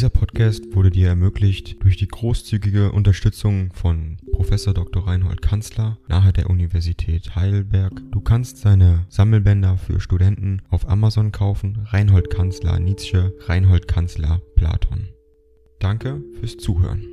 Dieser Podcast wurde dir ermöglicht durch die großzügige Unterstützung von Professor Dr. Reinhold Kanzler nahe der Universität Heidelberg. Du kannst seine Sammelbänder für Studenten auf Amazon kaufen. Reinhold Kanzler Nietzsche, Reinhold Kanzler Platon. Danke fürs Zuhören.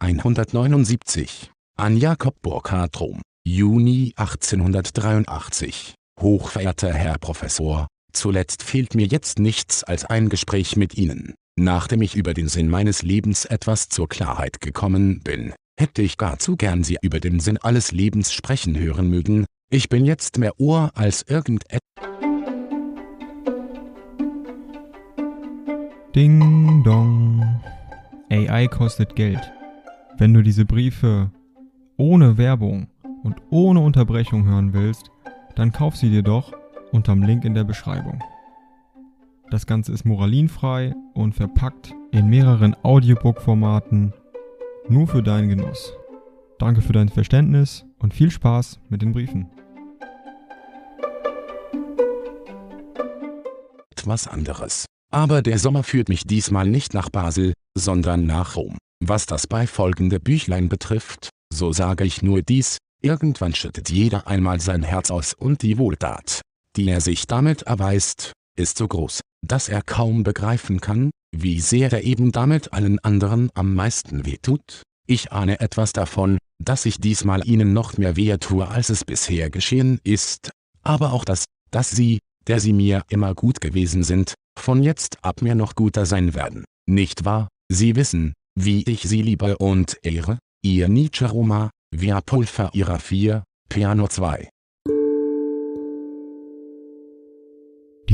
179 an Jakob Burkhard Rom, Juni 1883. Hochverehrter Herr Professor, zuletzt fehlt mir jetzt nichts als ein Gespräch mit Ihnen. Nachdem ich über den Sinn meines Lebens etwas zur Klarheit gekommen bin, hätte ich gar zu gern Sie über den Sinn alles Lebens sprechen hören mögen. Ich bin jetzt mehr Ohr als irgendetwas. Ding dong. AI kostet Geld. Wenn du diese Briefe ohne Werbung und ohne Unterbrechung hören willst, dann kauf sie dir doch unterm Link in der Beschreibung. Das Ganze ist moralinfrei und verpackt in mehreren Audiobook-Formaten nur für deinen Genuss. Danke für dein Verständnis und viel Spaß mit den Briefen. etwas anderes. Aber der Sommer führt mich diesmal nicht nach Basel, sondern nach Rom. Was das beifolgende Büchlein betrifft, so sage ich nur dies, irgendwann schüttet jeder einmal sein Herz aus und die Wohltat, die er sich damit erweist, ist so groß, dass er kaum begreifen kann, wie sehr er eben damit allen anderen am meisten wehtut. Ich ahne etwas davon, dass ich diesmal ihnen noch mehr wehe tue als es bisher geschehen ist, aber auch das, dass sie, der sie mir immer gut gewesen sind, von jetzt ab mir noch guter sein werden. Nicht wahr? Sie wissen, wie ich sie liebe und ehre, ihr Nietzsche Roma, via Pulver ihrer 4, Piano 2.